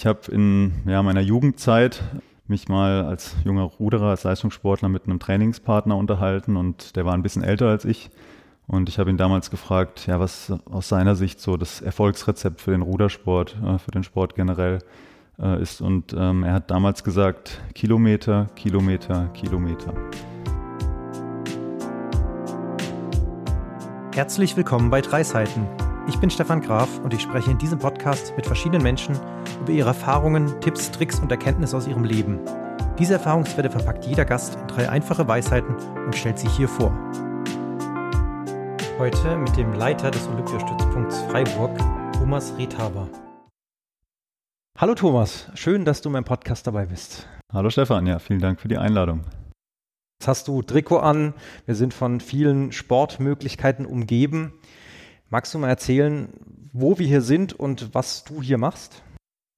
Ich habe in ja, meiner Jugendzeit mich mal als junger Ruderer, als Leistungssportler mit einem Trainingspartner unterhalten und der war ein bisschen älter als ich. Und ich habe ihn damals gefragt, ja, was aus seiner Sicht so das Erfolgsrezept für den Rudersport, äh, für den Sport generell äh, ist. Und ähm, er hat damals gesagt, Kilometer, Kilometer, Kilometer. Herzlich willkommen bei Drei Seiten. Ich bin Stefan Graf und ich spreche in diesem Podcast mit verschiedenen Menschen über ihre Erfahrungen, Tipps, Tricks und Erkenntnisse aus ihrem Leben. Diese Erfahrungswerte verpackt jeder Gast in drei einfache Weisheiten und stellt sie hier vor. Heute mit dem Leiter des Olympiastützpunkts Freiburg, Thomas Rethaber. Hallo Thomas, schön, dass du in meinem Podcast dabei bist. Hallo Stefan, ja, vielen Dank für die Einladung. Jetzt hast du Trikot an, wir sind von vielen Sportmöglichkeiten umgeben. Magst du mal erzählen, wo wir hier sind und was du hier machst?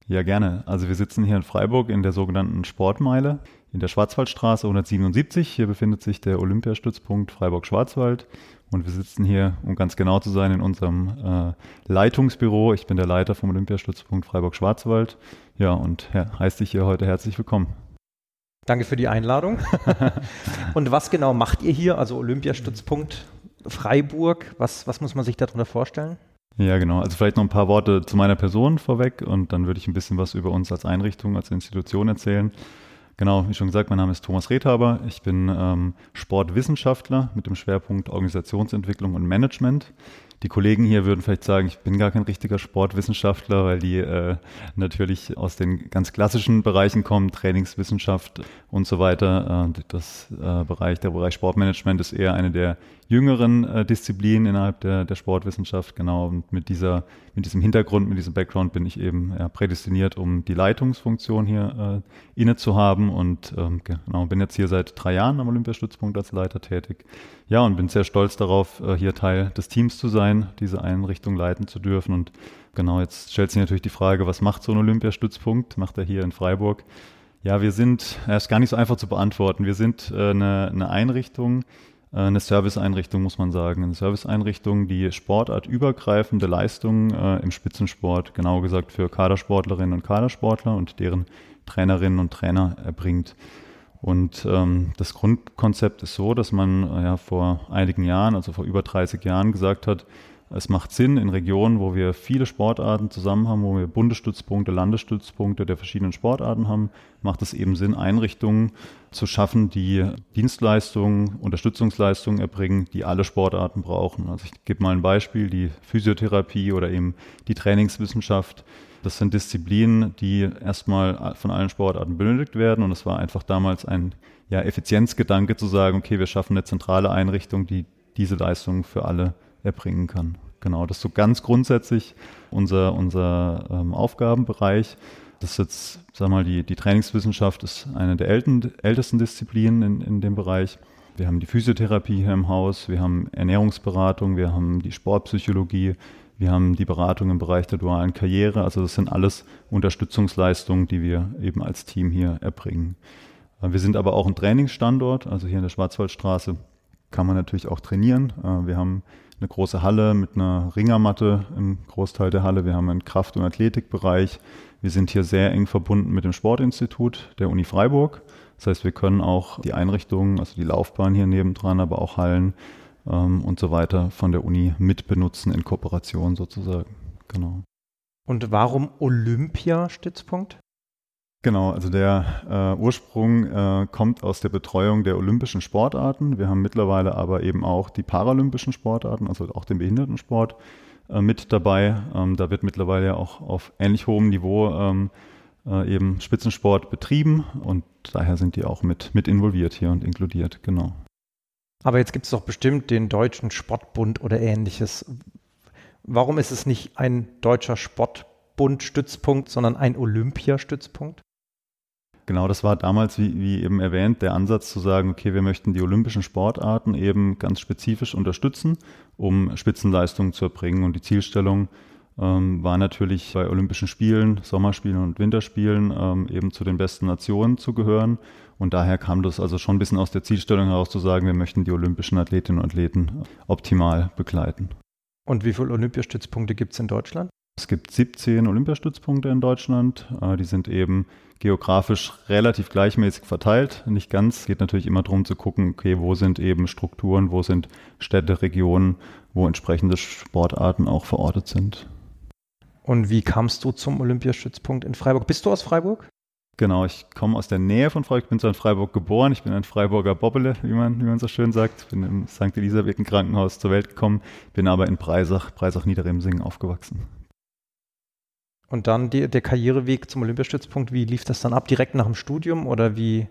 Ja, gerne. Also wir sitzen hier in Freiburg in der sogenannten Sportmeile in der Schwarzwaldstraße 177. Hier befindet sich der Olympiastützpunkt Freiburg-Schwarzwald. Und wir sitzen hier, um ganz genau zu sein, in unserem äh, Leitungsbüro. Ich bin der Leiter vom Olympiastützpunkt Freiburg-Schwarzwald. Ja, und ja, heißt dich hier heute herzlich willkommen. Danke für die Einladung. und was genau macht ihr hier, also Olympiastützpunkt Freiburg. Was, was muss man sich darunter vorstellen? Ja, genau. Also vielleicht noch ein paar Worte zu meiner Person vorweg und dann würde ich ein bisschen was über uns als Einrichtung, als Institution erzählen. Genau, wie schon gesagt, mein Name ist Thomas Rethaber. Ich bin ähm, Sportwissenschaftler mit dem Schwerpunkt Organisationsentwicklung und Management. Die Kollegen hier würden vielleicht sagen, ich bin gar kein richtiger Sportwissenschaftler, weil die äh, natürlich aus den ganz klassischen Bereichen kommen, Trainingswissenschaft und so weiter. Äh, das äh, Bereich, der Bereich Sportmanagement ist eher eine der jüngeren äh, Disziplinen innerhalb der, der Sportwissenschaft. Genau, und mit dieser, mit diesem Hintergrund, mit diesem Background bin ich eben ja, prädestiniert, um die Leitungsfunktion hier äh, inne zu haben und ähm, genau, bin jetzt hier seit drei Jahren am Olympiastützpunkt als Leiter tätig. Ja, und bin sehr stolz darauf, äh, hier Teil des Teams zu sein, diese Einrichtung leiten zu dürfen. Und genau, jetzt stellt sich natürlich die Frage, was macht so ein Olympiastützpunkt? Macht er hier in Freiburg? Ja, wir sind, er ist gar nicht so einfach zu beantworten. Wir sind äh, eine, eine Einrichtung, äh, eine Serviceeinrichtung, muss man sagen. Eine Serviceeinrichtung, die sportartübergreifende Leistungen äh, im Spitzensport, genau gesagt für Kadersportlerinnen und Kadersportler und deren Trainerinnen und Trainer erbringt. Und ähm, das Grundkonzept ist so, dass man äh, ja vor einigen Jahren, also vor über 30 Jahren, gesagt hat, es macht Sinn in Regionen, wo wir viele Sportarten zusammen haben, wo wir Bundesstützpunkte, Landesstützpunkte der verschiedenen Sportarten haben, macht es eben Sinn, Einrichtungen zu schaffen, die Dienstleistungen, Unterstützungsleistungen erbringen, die alle Sportarten brauchen. Also ich gebe mal ein Beispiel, die Physiotherapie oder eben die Trainingswissenschaft das sind Disziplinen, die erstmal von allen Sportarten benötigt werden. Und es war einfach damals ein ja, Effizienzgedanke zu sagen, okay, wir schaffen eine zentrale Einrichtung, die diese Leistungen für alle erbringen kann. Genau, das ist so ganz grundsätzlich unser, unser ähm, Aufgabenbereich. Das ist jetzt, sag mal, die, die Trainingswissenschaft ist eine der älten, ältesten Disziplinen in, in dem Bereich. Wir haben die Physiotherapie hier im Haus, wir haben Ernährungsberatung, wir haben die Sportpsychologie, wir haben die Beratung im Bereich der dualen Karriere. Also das sind alles Unterstützungsleistungen, die wir eben als Team hier erbringen. Wir sind aber auch ein Trainingsstandort. Also hier in der Schwarzwaldstraße kann man natürlich auch trainieren. Äh, wir haben eine große Halle mit einer Ringermatte im Großteil der Halle. Wir haben einen Kraft- und Athletikbereich. Wir sind hier sehr eng verbunden mit dem Sportinstitut der Uni Freiburg. Das heißt, wir können auch die Einrichtungen, also die Laufbahn hier nebendran, aber auch Hallen ähm, und so weiter von der Uni mitbenutzen in Kooperation sozusagen. Genau. Und warum Olympiastützpunkt? Genau, also der äh, Ursprung äh, kommt aus der Betreuung der olympischen Sportarten. Wir haben mittlerweile aber eben auch die paralympischen Sportarten, also auch den Behindertensport äh, mit dabei. Ähm, da wird mittlerweile ja auch auf ähnlich hohem Niveau ähm, äh, eben Spitzensport betrieben und daher sind die auch mit, mit involviert hier und inkludiert, genau. Aber jetzt gibt es doch bestimmt den Deutschen Sportbund oder ähnliches. Warum ist es nicht ein deutscher Sportbund-Stützpunkt, sondern ein Olympiastützpunkt? Genau, das war damals, wie, wie, eben erwähnt, der Ansatz zu sagen, okay, wir möchten die olympischen Sportarten eben ganz spezifisch unterstützen, um Spitzenleistungen zu erbringen. Und die Zielstellung ähm, war natürlich bei Olympischen Spielen, Sommerspielen und Winterspielen ähm, eben zu den besten Nationen zu gehören und daher kam das also schon ein bisschen aus der Zielstellung heraus zu sagen, wir möchten die olympischen Athletinnen und Athleten optimal begleiten. Und wie viele Olympiastützpunkte gibt es in Deutschland? Es gibt 17 Olympiastützpunkte in Deutschland. Äh, die sind eben geografisch relativ gleichmäßig verteilt. Nicht ganz. Es geht natürlich immer darum zu gucken, okay, wo sind eben Strukturen, wo sind Städte, Regionen, wo entsprechende Sportarten auch verortet sind. Und wie kamst du zum Olympiastützpunkt in Freiburg? Bist du aus Freiburg? Genau, ich komme aus der Nähe von Freiburg. Ich bin zwar in Freiburg geboren. Ich bin ein Freiburger Bobbele, wie man, wie man so schön sagt. Ich bin im St. Elisabeth Krankenhaus zur Welt gekommen, bin aber in Breisach, Breisach Niederremsingen aufgewachsen. Und dann die, der Karriereweg zum Olympiastützpunkt, wie lief das dann ab? Direkt nach dem Studium oder wie,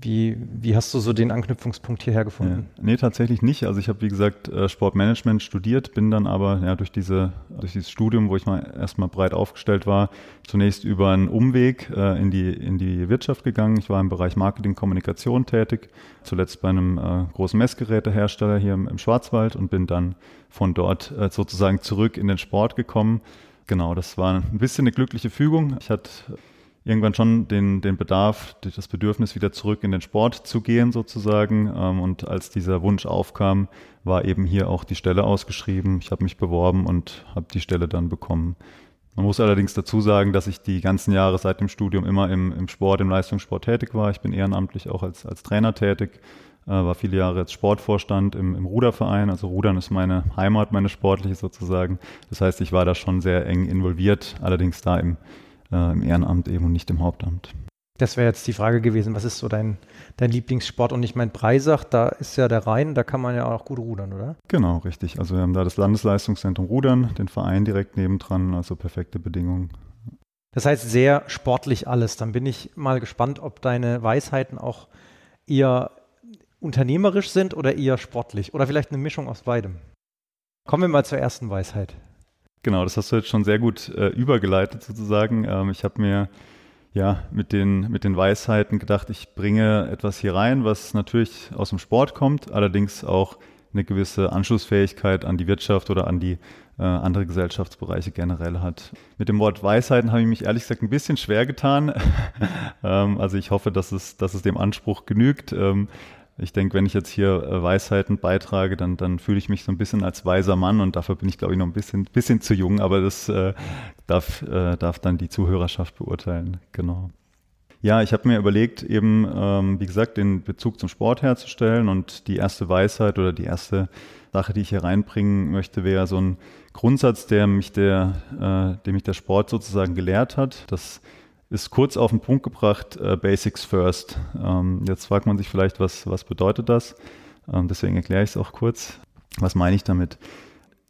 wie, wie hast du so den Anknüpfungspunkt hierher gefunden? Ja. Nee, tatsächlich nicht. Also ich habe, wie gesagt, äh, Sportmanagement studiert, bin dann aber ja, durch, diese, durch dieses Studium, wo ich mal erstmal breit aufgestellt war, zunächst über einen Umweg äh, in, die, in die Wirtschaft gegangen. Ich war im Bereich Marketing, Kommunikation tätig, zuletzt bei einem äh, großen Messgerätehersteller hier im, im, Schwarzwald und bin dann von dort äh, sozusagen zurück in den Sport gekommen. Genau, das war ein bisschen eine glückliche Fügung. Ich hatte irgendwann schon den, den Bedarf, das Bedürfnis, wieder zurück in den Sport zu gehen sozusagen. Ähm, und als dieser Wunsch aufkam, war eben hier auch die Stelle ausgeschrieben. Ich habe mich beworben und habe die Stelle dann bekommen. Man muss allerdings dazu sagen, dass ich die ganzen Jahre seit dem Studium immer im, im Sport, im Leistungssport tätig war. Ich bin ehrenamtlich auch als, als Trainer tätig, war viele Jahre als Sportvorstand im, im Ruderverein. Also Rudern ist meine Heimat, meine sportliche sozusagen. Das heißt, ich war da schon sehr eng involviert, allerdings da im, äh, im Ehrenamt eben und nicht im Hauptamt. Das wäre jetzt die Frage gewesen, was ist so dein, dein Lieblingssport? Und ich meine, Breisach, da ist ja der Rhein, da kann man ja auch gut rudern, oder? Genau, richtig. Also wir haben da das Landesleistungszentrum Rudern, den Verein direkt nebendran, also perfekte Bedingungen. Das heißt sehr sportlich alles. Dann bin ich mal gespannt, ob deine Weisheiten auch eher unternehmerisch sind oder eher sportlich oder vielleicht eine Mischung aus beidem. Kommen wir mal zur ersten Weisheit. Genau, das hast du jetzt schon sehr gut äh, übergeleitet sozusagen. Ähm, ich habe mir ja mit den, mit den Weisheiten gedacht, ich bringe etwas hier rein, was natürlich aus dem Sport kommt, allerdings auch eine gewisse Anschlussfähigkeit an die Wirtschaft oder an die äh, andere Gesellschaftsbereiche generell hat. Mit dem Wort Weisheiten habe ich mich ehrlich gesagt ein bisschen schwer getan. ähm, also ich hoffe, dass es, dass es dem Anspruch genügt. Ähm, ich denke, wenn ich jetzt hier äh, Weisheiten beitrage, dann, dann fühle ich mich so ein bisschen als weiser Mann und dafür bin ich, glaube ich, noch ein bisschen, bisschen zu jung, aber das äh, darf, äh, darf dann die Zuhörerschaft beurteilen. Genau. Ja, ich habe mir überlegt, eben, ähm, wie gesagt, den Bezug zum Sport herzustellen und die erste Weisheit oder die erste Sache, die ich hier reinbringen möchte, wäre so ein Grundsatz, der mich der, äh, dem mich der Sport sozusagen gelehrt hat. Das ist kurz auf den Punkt gebracht, äh, Basics first. Ähm, jetzt fragt man sich vielleicht, was, was bedeutet das? Ähm, deswegen erkläre ich es auch kurz. Was meine ich damit?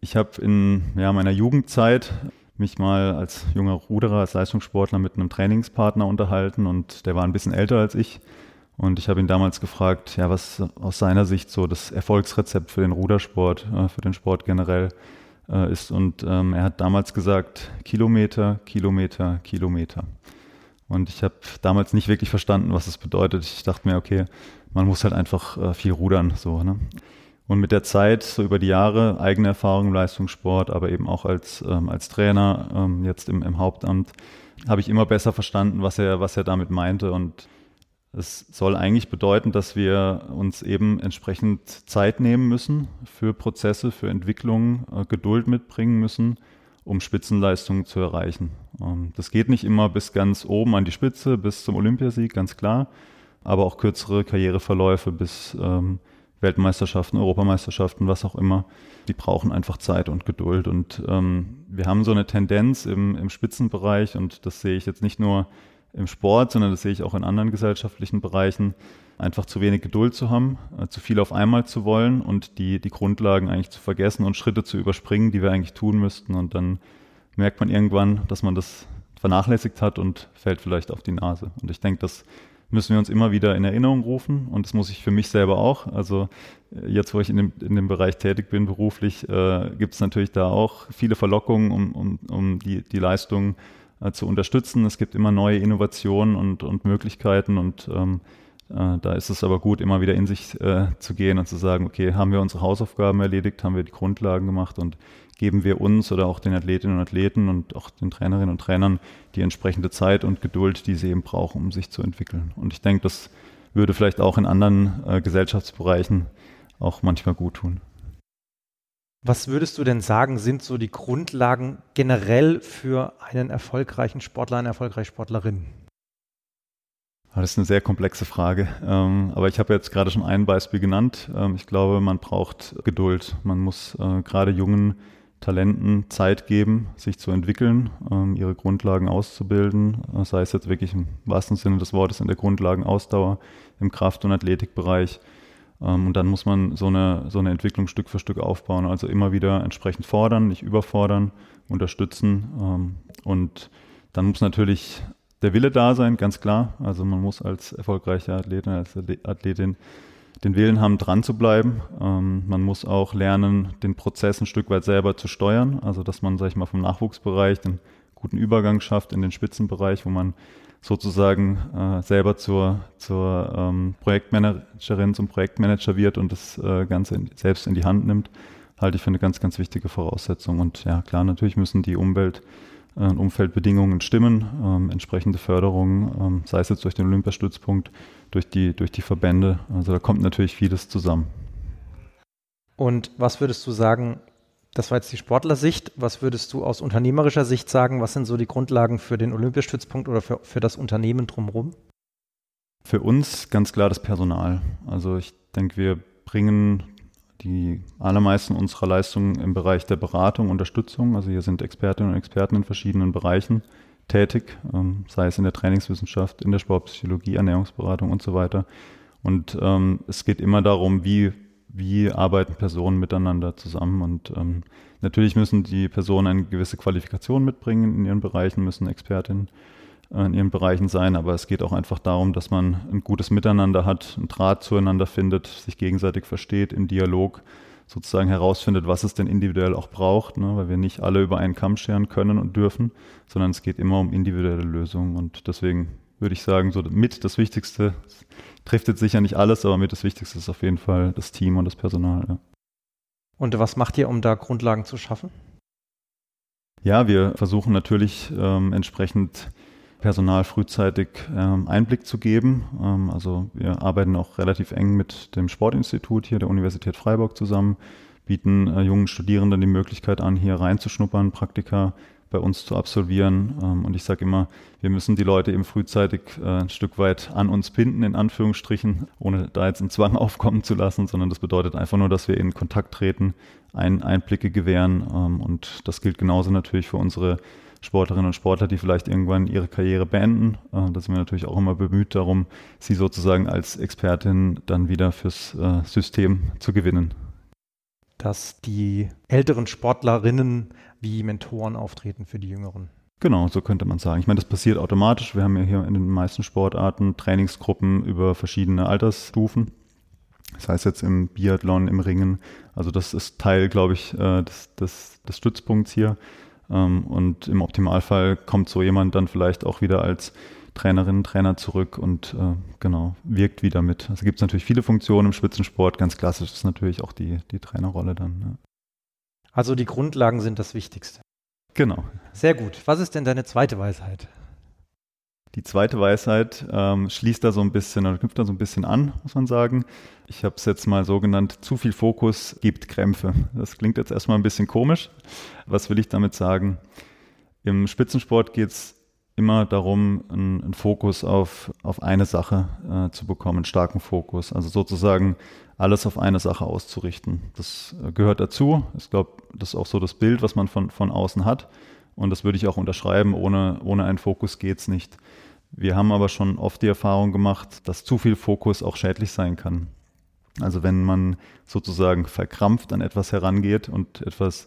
Ich habe in ja, meiner Jugendzeit mich mal als junger Ruderer, als Leistungssportler mit einem Trainingspartner unterhalten und der war ein bisschen älter als ich. Und ich habe ihn damals gefragt, ja, was aus seiner Sicht so das Erfolgsrezept für den Rudersport, äh, für den Sport generell äh, ist. Und ähm, er hat damals gesagt, Kilometer, Kilometer, Kilometer. Und ich habe damals nicht wirklich verstanden, was das bedeutet. Ich dachte mir, okay, man muss halt einfach äh, viel rudern, so, ne? Und mit der Zeit, so über die Jahre, eigene Erfahrung im Leistungssport, aber eben auch als, ähm, als Trainer, ähm, jetzt im, im Hauptamt, habe ich immer besser verstanden, was er, was er damit meinte. Und es soll eigentlich bedeuten, dass wir uns eben entsprechend Zeit nehmen müssen für Prozesse, für Entwicklungen, äh, Geduld mitbringen müssen um Spitzenleistungen zu erreichen. Ähm, das geht nicht immer bis ganz oben an die Spitze, bis zum Olympiasieg, ganz klar, aber auch kürzere Karriereverläufe bis ähm, Weltmeisterschaften, Europameisterschaften, was auch immer, die brauchen einfach Zeit und Geduld. Und ähm, wir haben so eine Tendenz im, im Spitzenbereich, und das sehe ich jetzt nicht nur im Sport, sondern das sehe ich auch in anderen gesellschaftlichen Bereichen, einfach zu wenig Geduld zu haben, äh, zu viel auf einmal zu wollen und die, die Grundlagen eigentlich zu vergessen und Schritte zu überspringen, die wir eigentlich tun müssten. Und dann merkt man irgendwann, dass man das vernachlässigt hat und fällt vielleicht auf die Nase. Und ich denke, das müssen wir uns immer wieder in Erinnerung rufen und das muss ich für mich selber auch. Also äh, jetzt, wo ich in dem, in dem Bereich tätig bin beruflich, äh, gibt es natürlich da auch viele Verlockungen, um, um, um die, die Leistung äh, zu unterstützen. Es gibt immer neue Innovationen und, und Möglichkeiten und ähm, äh, da ist es aber gut, immer wieder in sich äh, zu gehen und zu sagen, okay, haben wir unsere Hausaufgaben erledigt, haben wir die Grundlagen gemacht und geben wir uns oder auch den Athletinnen und Athleten und auch den Trainerinnen und Trainern die entsprechende Zeit und Geduld, die sie eben brauchen, um sich zu entwickeln. Und ich denke, das würde vielleicht auch in anderen äh, Gesellschaftsbereichen auch manchmal gut tun. Was würdest du denn sagen, sind so die Grundlagen generell für einen erfolgreichen Sportler, eine erfolgreiche Sportlerin? Das ist eine sehr komplexe Frage. Ähm, aber ich habe jetzt gerade schon ein Beispiel genannt. Ähm, ich glaube, man braucht Geduld. Man muss äh, gerade jungen Talenten Zeit geben, sich zu entwickeln, ähm, ihre Grundlagen auszubilden, äh, sei es jetzt wirklich im wahrsten Sinne des Wortes in der Grundlagenausdauer, im Kraft- und Athletikbereich. Und dann muss man so eine, so eine Entwicklung Stück für Stück aufbauen. Also immer wieder entsprechend fordern, nicht überfordern, unterstützen. Und dann muss natürlich der Wille da sein, ganz klar. Also man muss als erfolgreicher Athlet, als Athletin den Willen haben, dran zu bleiben. Ähm, man muss auch lernen, den Prozess ein Stück weit selber zu steuern. Also dass man, sag ich mal, vom Nachwuchsbereich den guten Übergang schafft in den Spitzenbereich, wo man sozusagen äh, selber zur, zur ähm, Projektmanagerin, zum Projektmanager wird und das äh, Ganze in, selbst in die Hand nimmt, halte ich für eine ganz, ganz wichtige Voraussetzung. Und ja, klar, natürlich müssen die Umwelt äh, Umfeldbedingungen stimmen, ähm, entsprechende Förderungen, ähm, sei es jetzt durch den Olympiastützpunkt, durch die, durch die Verbände. Also da kommt natürlich vieles zusammen. Und was würdest du sagen, das war jetzt die Sportlersicht, was würdest du aus unternehmerischer Sicht sagen, was sind so die Grundlagen für den Olympiastützpunkt oder für, für das Unternehmen drumherum? Für uns ganz klar das Personal. Also ich denke, wir bringen die allermeisten unserer Leistungen im Bereich der Beratung, Unterstützung. Also hier sind Expertinnen und Experten in verschiedenen Bereichen tätig, ähm, sei es in der Trainingswissenschaft, in der Sportpsychologie, Ernährungsberatung und so weiter. Und ähm, es geht immer darum, wie, wie arbeiten Personen miteinander zusammen. Und ähm, natürlich müssen die Personen eine gewisse Qualifikation mitbringen in ihren Bereichen, müssen Expertinnen in ihren Bereichen sein, aber es geht auch einfach darum, dass man ein gutes Miteinander hat, einen Draht zueinander findet, sich gegenseitig versteht, im Dialog sozusagen herausfindet, was es denn individuell auch braucht, ne? weil wir nicht alle über einen Kamm scheren können und dürfen, sondern es geht immer um individuelle Lösungen und deswegen würde ich sagen, so mit das Wichtigste, trifft jetzt sicher nicht alles, aber mit das Wichtigste ist auf jeden Fall das Team und das Personal. Ja. Und was macht ihr, um da Grundlagen zu schaffen? Ja, wir versuchen natürlich ähm, entsprechend Personal frühzeitig ähm, Einblick zu geben. Ähm, also wir arbeiten auch relativ eng mit dem Sportinstitut hier der Universität Freiburg zusammen, bieten äh, jungen Studierenden die Möglichkeit an, hier reinzuschnuppern, Praktika bei uns zu absolvieren. Ähm, und ich sage immer, wir müssen die Leute eben frühzeitig äh, ein Stück weit an uns binden, in Anführungsstrichen, ohne da jetzt einen Zwang aufkommen zu lassen, sondern das bedeutet einfach nur, dass wir in Kontakt treten, ein, Einblicke gewähren. Ähm, und das gilt genauso natürlich für unsere Sportlerinnen und Sportler, die vielleicht irgendwann ihre Karriere beenden. Äh, da sind wir natürlich auch immer bemüht darum, sie sozusagen als Expertin dann wieder fürs äh, System zu gewinnen. Dass die älteren Sportlerinnen wie Mentoren auftreten für die jüngeren. Genau, so könnte man sagen. Ich meine, das passiert automatisch. Wir haben ja hier in den meisten Sportarten Trainingsgruppen über verschiedene Altersstufen. Das heißt jetzt im Biathlon, im Ringen. Also das ist Teil, glaube ich, äh, des, des, des Stützpunkts hier. Ähm, und im Optimalfall kommt so jemand dann vielleicht auch wieder als Trainerin, Trainer zurück und äh, genau, wirkt wieder mit. Also gibt es natürlich viele Funktionen im Spitzensport. Ganz klassisch ist natürlich auch die, die Trainerrolle dann. Ja. Also die Grundlagen sind das Wichtigste. Genau. Sehr gut. Was ist denn deine zweite Weisheit? Die zweite Weisheit ähm, schließt da so ein bisschen oder knüpft da so ein bisschen an, muss man sagen. Ich habe es jetzt mal so genannt, zu viel Fokus gibt Krämpfe. Das klingt jetzt erstmal ein bisschen komisch. Was will ich damit sagen? Im Spitzensport geht es immer darum, einen, einen, Fokus auf, auf eine Sache äh, zu bekommen, einen starken Fokus. Also sozusagen alles auf eine Sache auszurichten. Das äh, gehört dazu. Ich glaube, das ist auch so das Bild, was man von, von außen hat. Und das würde ich auch unterschreiben, ohne, ohne einen Fokus geht es nicht. Wir haben aber schon oft die Erfahrung gemacht, dass zu viel Fokus auch schädlich sein kann. Also wenn man sozusagen verkrampft an etwas herangeht und etwas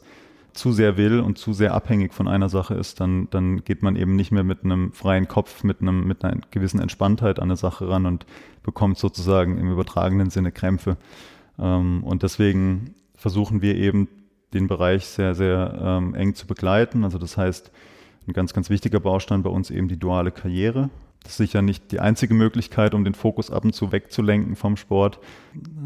zu sehr will und zu sehr abhängig von einer Sache ist, dann, dann geht man eben nicht mehr mit einem freien Kopf, mit, einem, mit einer gewissen Entspanntheit an eine Sache ran und bekommt sozusagen im übertragenen Sinne Krämpfe. Ähm, und deswegen versuchen wir eben den Bereich sehr, sehr ähm, eng zu begleiten. Also das heißt, ein ganz, ganz wichtiger Baustein bei uns eben die duale Karriere. Das ist sicher nicht die einzige Möglichkeit, um den Fokus ab und zu wegzulenken vom Sport.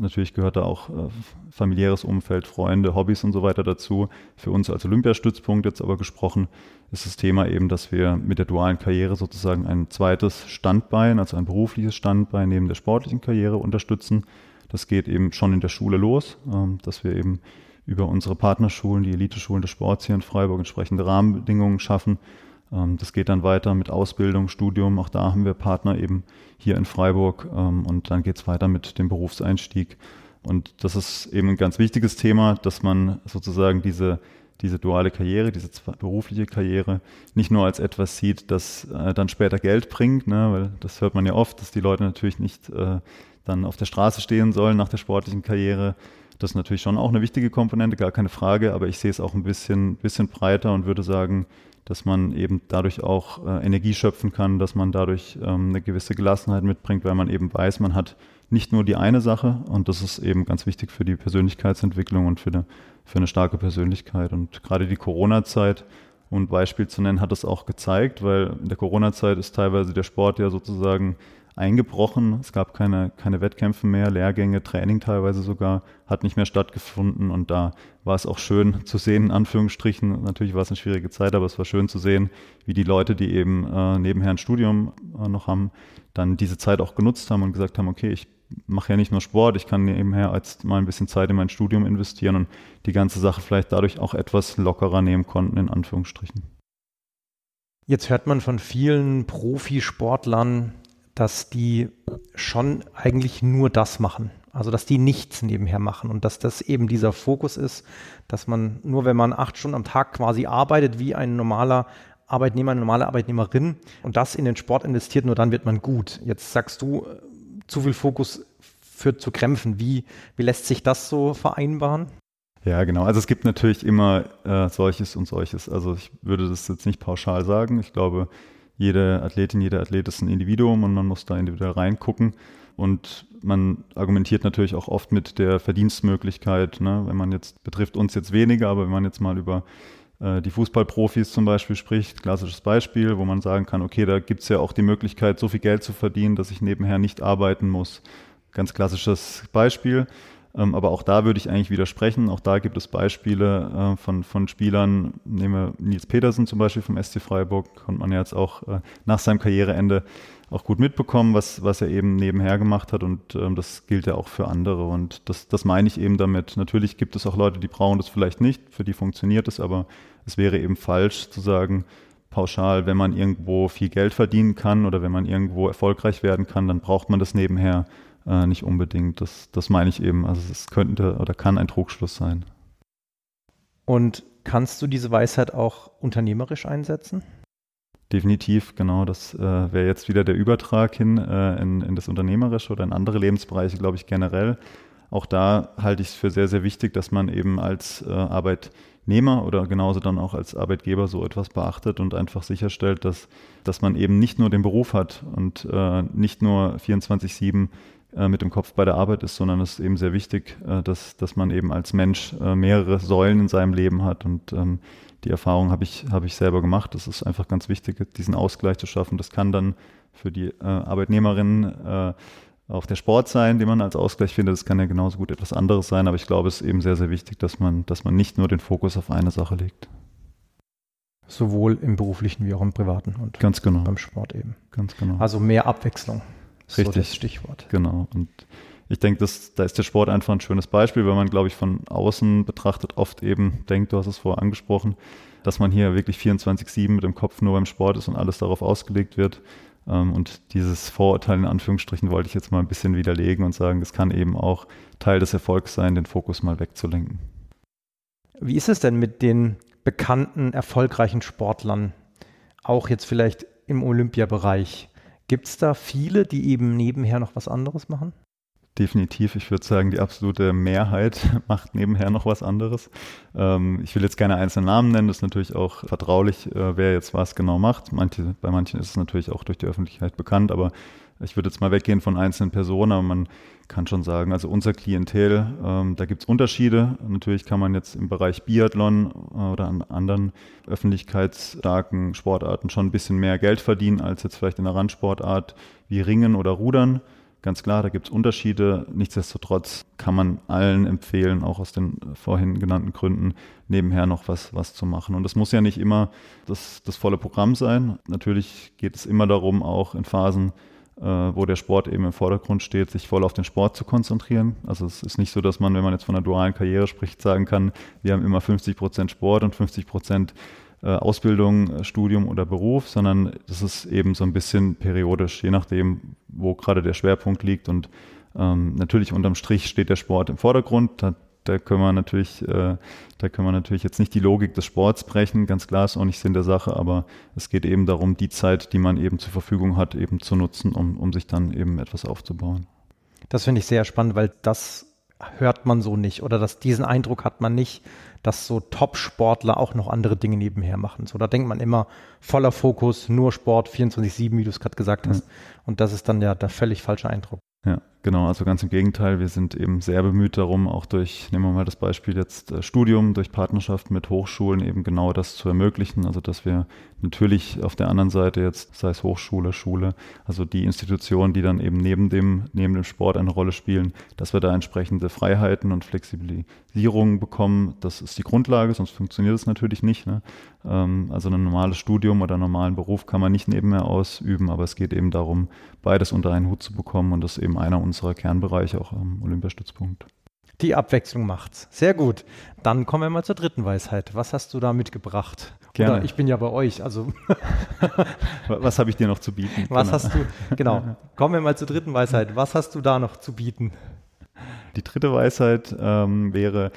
Natürlich gehört da auch äh, familiäres Umfeld, Freunde, Hobbys und so weiter dazu. Für uns als Olympiastützpunkt jetzt aber gesprochen ist das Thema eben, dass wir mit der dualen Karriere sozusagen ein zweites Standbein, also ein berufliches Standbein neben der sportlichen Karriere unterstützen. Das geht eben schon in der Schule los, ähm, dass wir eben über unsere Partnerschulen, die Eliteschulen des Sports hier in Freiburg entsprechende Rahmenbedingungen schaffen. Ähm, das geht dann weiter mit Ausbildung, Studium. Auch da haben wir Partner eben hier in Freiburg. Ähm, und dann geht es weiter mit dem Berufseinstieg. Und das ist eben ein ganz wichtiges Thema, dass man sozusagen diese, diese duale Karriere, diese berufliche Karriere nicht nur als etwas sieht, das äh, dann später Geld bringt, ne, weil das hört man ja oft, dass die Leute natürlich nicht äh, dann auf der Straße stehen sollen nach der sportlichen Karriere. Das ist natürlich schon auch eine wichtige Komponente, gar keine Frage, aber ich sehe es auch ein bisschen, bisschen breiter und würde sagen, dass man eben dadurch auch äh, Energie schöpfen kann, dass man dadurch ähm, eine gewisse Gelassenheit mitbringt, weil man eben weiß, man hat nicht nur die eine Sache und das ist eben ganz wichtig für die Persönlichkeitsentwicklung und für eine, für eine starke Persönlichkeit. Und gerade die Corona-Zeit, um ein Beispiel zu nennen, hat das auch gezeigt, weil in der Corona-Zeit ist teilweise der Sport ja sozusagen eingebrochen. Es gab keine, keine Wettkämpfe mehr, Lehrgänge, Training teilweise sogar, hat nicht mehr stattgefunden. Und da war es auch schön zu sehen, in Anführungsstrichen. Natürlich war es eine schwierige Zeit, aber es war schön zu sehen, wie die Leute, die eben äh, nebenher ein Studium äh, noch haben, dann diese Zeit auch genutzt haben und gesagt haben, okay, ich mache ja nicht nur Sport, ich kann nebenher als mal ein bisschen Zeit in mein Studium investieren und die ganze Sache vielleicht dadurch auch etwas lockerer nehmen konnten, in Anführungsstrichen. Jetzt hört man von vielen Profisportlern, dass die schon eigentlich nur das machen. Also, dass die nichts nebenher machen und dass das eben dieser Fokus ist, dass man nur, wenn man acht Stunden am Tag quasi arbeitet, wie ein normaler Arbeitnehmer, eine normale Arbeitnehmerin und das in den Sport investiert, nur dann wird man gut. Jetzt sagst du, äh, zu viel Fokus führt zu Krämpfen. Wie, wie lässt sich das so vereinbaren? Ja, genau. Also es gibt natürlich immer äh, solches und solches. Also ich würde das jetzt nicht pauschal sagen. Ich glaube, jede Athletin, jeder Athlet ist ein Individuum und man muss da individuell reingucken. Und man argumentiert natürlich auch oft mit der Verdienstmöglichkeit, ne? wenn man jetzt, betrifft uns jetzt weniger, aber wenn man jetzt mal über äh, die Fußballprofis zum Beispiel spricht, klassisches Beispiel, wo man sagen kann, okay, da gibt es ja auch die Möglichkeit, so viel Geld zu verdienen, dass ich nebenher nicht arbeiten muss. Ganz klassisches Beispiel. Ähm, aber auch da würde ich eigentlich widersprechen. Auch da gibt es Beispiele äh, von, von Spielern. Nehmen wir Nils Petersen zum Beispiel vom SC Freiburg. Konnte man ja jetzt auch äh, nach seinem Karriereende auch gut mitbekommen, was, was er eben nebenher gemacht hat. Und ähm, das gilt ja auch für andere. Und das, das meine ich eben damit. Natürlich gibt es auch Leute, die brauchen das vielleicht nicht. Für die funktioniert es. Aber es wäre eben falsch zu sagen, pauschal, wenn man irgendwo viel Geld verdienen kann oder wenn man irgendwo erfolgreich werden kann, dann braucht man das nebenher äh, nicht unbedingt. Das, das meine ich eben. Also es könnte oder kann ein Trugschluss sein. Und kannst du diese Weisheit auch unternehmerisch einsetzen? Definitiv, genau. Das äh, wäre jetzt wieder der Übertrag hin äh, in, in das Unternehmerische oder in andere Lebensbereiche, glaube ich, generell. Auch da halte ich es für sehr, sehr wichtig, dass man eben als äh, Arbeitnehmer oder genauso dann auch als Arbeitgeber so etwas beachtet und einfach sicherstellt, dass, dass man eben nicht nur den Beruf hat und äh, nicht nur 24-7 äh, mit dem Kopf bei der Arbeit ist, sondern es ist eben sehr wichtig, äh, dass, dass man eben als Mensch äh, mehrere Säulen in seinem Leben hat. Und ähm, die Erfahrung habe ich, habe ich selber gemacht. Das ist einfach ganz wichtig, diesen Ausgleich zu schaffen. Das kann dann für die äh, Arbeitnehmerin äh, auch der Sport sein, den man als Ausgleich findet. Das kann ja genauso gut etwas anderes sein, aber ich glaube, es ist eben sehr, sehr wichtig, dass man, dass man nicht nur den Fokus auf eine Sache legt. Sowohl im beruflichen wie auch im privaten und Ganz genau. beim Sport eben. Ganz genau. Also mehr Abwechslung. Richtig. So das Stichwort. Genau. Und ich denke, das, da ist der Sport einfach ein schönes Beispiel, weil man, glaube ich, von außen betrachtet oft eben denkt, du hast es vorher angesprochen, dass man hier wirklich 24-7 mit dem Kopf nur beim Sport ist und alles darauf ausgelegt wird. Ähm, und dieses Vorurteil in Anführungsstrichen wollte ich jetzt mal ein bisschen widerlegen und sagen, es kann eben auch Teil des Erfolgs sein, den Fokus mal wegzulenken. Wie ist es denn mit den bekannten, erfolgreichen Sportlern, auch jetzt vielleicht im Olympiabereich? Gibt es da viele, die eben nebenher noch was anderes machen? Definitiv, ich würde sagen, die absolute Mehrheit macht nebenher noch was anderes. Ähm, ich will jetzt keine einzelnen Namen nennen, das ist natürlich auch vertraulich, äh, wer jetzt was genau macht. Manche, bei manchen ist es natürlich auch durch die Öffentlichkeit bekannt, aber ich würde jetzt mal weggehen von einzelnen Personen, aber man kann schon sagen, also unser Klientel, ähm, da gibt es Unterschiede. Natürlich kann man jetzt im Bereich Biathlon äh, oder an anderen öffentlichkeitsstarken Sportarten schon ein bisschen mehr Geld verdienen als jetzt vielleicht in einer Randsportart wie Ringen oder Rudern. Ganz klar, da gibt es Unterschiede. Nichtsdestotrotz kann man allen empfehlen, auch aus den vorhin genannten Gründen, nebenher noch was, was zu machen. Und das muss ja nicht immer das, das volle Programm sein. Natürlich geht es immer darum, auch in Phasen, wo der Sport eben im Vordergrund steht, sich voll auf den Sport zu konzentrieren. Also es ist nicht so, dass man, wenn man jetzt von einer dualen Karriere spricht, sagen kann, wir haben immer 50 Prozent Sport und 50 Prozent äh, Ausbildung, Studium oder Beruf, sondern das ist eben so ein bisschen periodisch, je nachdem, wo gerade der Schwerpunkt liegt. Und ähm, natürlich unterm Strich steht der Sport im Vordergrund. Da da können wir natürlich, äh, da können wir natürlich jetzt nicht die Logik des Sports brechen, ganz klar ist auch nicht Sinn der Sache, aber es geht eben darum, die Zeit, die man eben zur Verfügung hat, eben zu nutzen, um, um sich dann eben etwas aufzubauen. Das finde ich sehr spannend, weil das hört man so nicht oder dass diesen Eindruck hat man nicht, dass so Top-Sportler auch noch andere Dinge nebenher machen. So, da denkt man immer voller Fokus, nur Sport, 24-7, wie du es gerade gesagt hast. Mhm. Und das ist dann ja der völlig falsche Eindruck. Ja, genau. Also ganz im Gegenteil. Wir sind eben sehr bemüht darum, auch durch, nehmen wir mal das Beispiel jetzt äh, Studium, durch Partnerschaften mit Hochschulen eben genau das zu ermöglichen. Also dass wir natürlich auf der anderen Seite jetzt, sei es Hochschule, Schule, also die Institutionen, die dann eben neben dem, neben dem Sport eine Rolle spielen, dass wir da entsprechende Freiheiten und Flexibilisierungen bekommen. Das ist die Grundlage, sonst funktioniert es natürlich nicht. Ne? Ähm, also ein normales Studium oder einen normalen Beruf kann man nicht nebenher ausüben, aber es geht eben darum, beides unter einen Hut zu bekommen und das eben einer unserer Kernbereiche auch am Olympiastützpunkt. Die Abwechslung macht's. Sehr gut. Dann kommen wir mal zur dritten Weisheit. Was hast du da mitgebracht? Gerne. Oder ich bin ja bei euch, also. Was habe ich dir noch zu bieten? Was genau. hast du, genau. Kommen wir mal zur dritten Weisheit. Was hast du da noch zu bieten? Die dritte Weisheit ähm, wäre,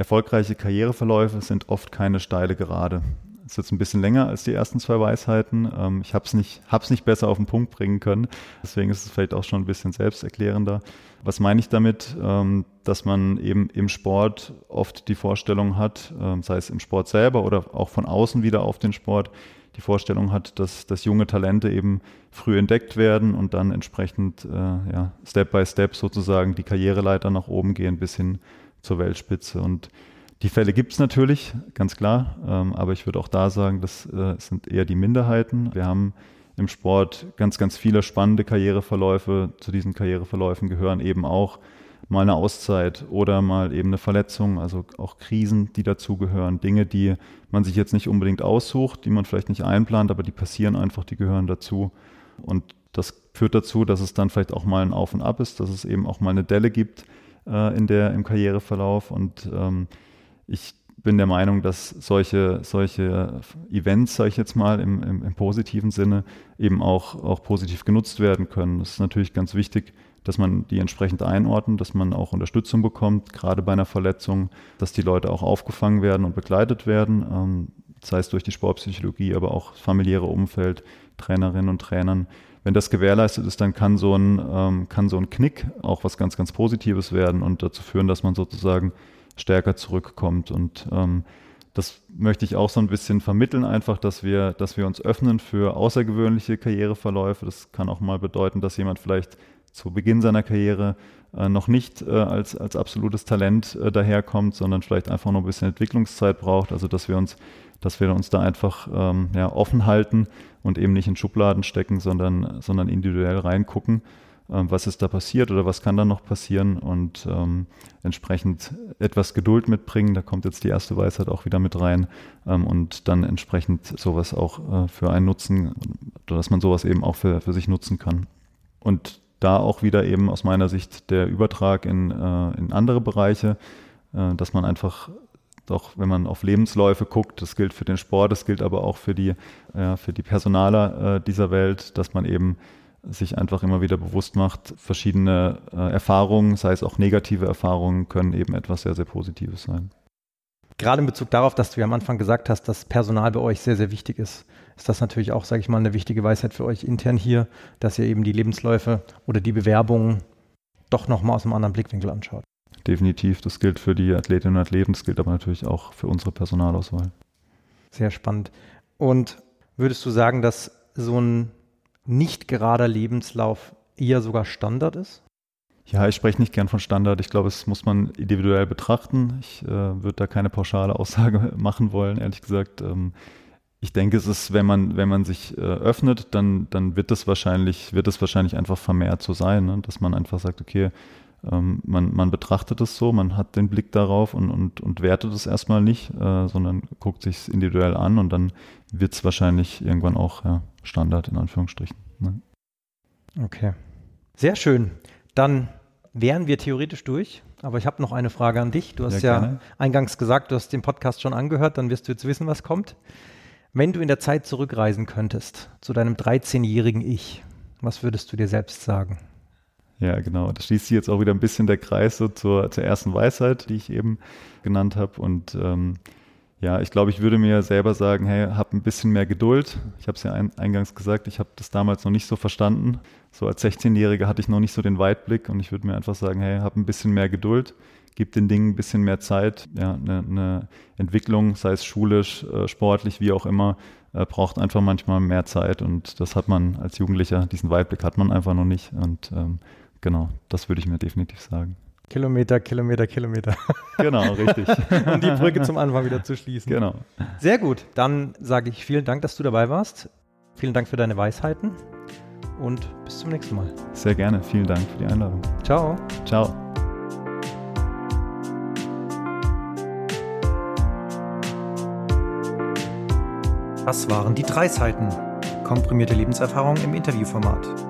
Erfolgreiche Karriereverläufe sind oft keine steile Gerade. Ist jetzt ein bisschen länger als die ersten zwei Weisheiten. Ähm, ich habe es nicht, hab's nicht besser auf den Punkt bringen können. Deswegen ist es vielleicht auch schon ein bisschen selbsterklärender. Was meine ich damit? Ähm, dass man eben im Sport oft die Vorstellung hat, ähm, sei es im Sport selber oder auch von außen wieder auf den Sport, die Vorstellung hat, dass, dass junge Talente eben früh entdeckt werden und dann entsprechend äh, ja, Step by Step sozusagen die Karriereleiter nach oben gehen bis hin zur Weltspitze. Und die Fälle gibt es natürlich, ganz klar, ähm, aber ich würde auch da sagen, das äh, sind eher die Minderheiten. Wir haben im Sport ganz, ganz viele spannende Karriereverläufe. Zu diesen Karriereverläufen gehören eben auch mal eine Auszeit oder mal eben eine Verletzung, also auch Krisen, die dazugehören, Dinge, die man sich jetzt nicht unbedingt aussucht, die man vielleicht nicht einplant, aber die passieren einfach, die gehören dazu. Und das führt dazu, dass es dann vielleicht auch mal ein Auf und Ab ist, dass es eben auch mal eine Delle gibt, äh, in der, im Karriereverlauf. Und ähm, ich bin der Meinung, dass solche, solche Events, sage ich jetzt mal, im, im, im, positiven Sinne eben auch, auch positiv genutzt werden können. Es ist natürlich ganz wichtig, dass man die entsprechend einordnet, dass man auch Unterstützung bekommt, gerade bei einer Verletzung, dass die Leute auch aufgefangen werden und begleitet werden, ähm, sei es durch die Sportpsychologie, aber auch das familiäre Umfeld, Trainerinnen und Trainern wenn das gewährleistet ist, dann kann so ein, ähm, kann so ein Knick auch was ganz, ganz Positives werden und dazu führen, dass man sozusagen stärker zurückkommt. Und ähm, das möchte ich auch so ein bisschen vermitteln, einfach, dass wir, dass wir uns öffnen für außergewöhnliche Karriereverläufe. Das kann auch mal bedeuten, dass jemand vielleicht zu Beginn seiner Karriere äh, noch nicht äh, als, als absolutes Talent äh, daherkommt, sondern vielleicht einfach noch ein bisschen Entwicklungszeit braucht. Also dass wir uns dass wir uns da einfach ähm, ja, offen halten und eben nicht in Schubladen stecken, sondern, sondern individuell reingucken, was ist da passiert oder was kann da noch passieren und ähm, entsprechend etwas Geduld mitbringen. Da kommt jetzt die erste Weisheit auch wieder mit rein ähm, und dann entsprechend sowas auch äh, für einen nutzen, dass man sowas eben auch für, für sich nutzen kann. Und da auch wieder eben aus meiner Sicht der Übertrag in, äh, in andere Bereiche, äh, dass man einfach doch, wenn man auf Lebensläufe guckt, das gilt für den Sport, das gilt aber auch für die, ja, für die Personaler äh, dieser Welt, dass man eben sich einfach immer wieder bewusst macht, verschiedene äh, Erfahrungen, sei es auch negative Erfahrungen, können eben etwas sehr, sehr Positives sein. Gerade in Bezug darauf, dass du ja am Anfang gesagt hast, dass Personal bei euch sehr, sehr wichtig ist, ist das natürlich auch, sage ich mal, eine wichtige Weisheit für euch intern hier, dass ihr eben die Lebensläufe oder die Bewerbungen doch nochmal aus einem anderen Blickwinkel anschaut definitiv. Das gilt für die Athletinnen und Athleten, das gilt aber natürlich auch für unsere Personalauswahl. Sehr spannend. Und würdest du sagen, dass so ein nicht gerader Lebenslauf eher sogar Standard ist? Ja, ich spreche nicht gern von Standard. Ich glaube, es muss man individuell betrachten. Ich äh, würde da keine pauschale Aussage machen wollen, ehrlich gesagt. Ähm, ich denke, es ist, wenn man, wenn man sich äh, öffnet, dann, dann wird es wahrscheinlich, wird es wahrscheinlich einfach vermehrt so sein, ne? dass man einfach sagt, okay, ähm, man, man betrachtet es so, man hat den Blick darauf und, und, und wertet es erstmal nicht, äh, sondern guckt sich es individuell an und dann wird es wahrscheinlich irgendwann auch ja, Standard in Anführungsstrichen. Ne? Okay. Sehr schön. Dann wären wir theoretisch durch. Aber ich habe noch eine Frage an dich. Du hast ja, ja eingangs gesagt, du hast den Podcast schon angehört, dann wirst du jetzt wissen, was kommt. Wenn du in der Zeit zurückreisen könntest zu deinem 13-jährigen Ich, was würdest du dir selbst sagen? Ja, genau. Da schließt sich jetzt auch wieder ein bisschen der Kreis so zur, zur ersten Weisheit, die ich eben genannt habe. Und ähm, ja, ich glaube, ich würde mir selber sagen, hey, hab ein bisschen mehr Geduld. Ich habe es ja ein, eingangs gesagt, ich habe das damals noch nicht so verstanden. So als 16-Jähriger hatte ich noch nicht so den Weitblick und ich würde mir einfach sagen, hey, hab ein bisschen mehr Geduld, gib den Dingen ein bisschen mehr Zeit. Ja, eine, eine Entwicklung, sei es schulisch, äh, sportlich, wie auch immer, äh, braucht einfach manchmal mehr Zeit und das hat man als Jugendlicher, diesen Weitblick hat man einfach noch nicht und ähm, Genau, das würde ich mir definitiv sagen. Kilometer, Kilometer, Kilometer. Genau, richtig. um die Brücke zum Anfang wieder zu schließen. Genau. Sehr gut. Dann sage ich vielen Dank, dass du dabei warst. Vielen Dank für deine Weisheiten und bis zum nächsten Mal. Sehr gerne. Vielen Dank für die Einladung. Ciao. Ciao. Das waren die drei Seiten. Komprimierte Lebenserfahrung im Interviewformat.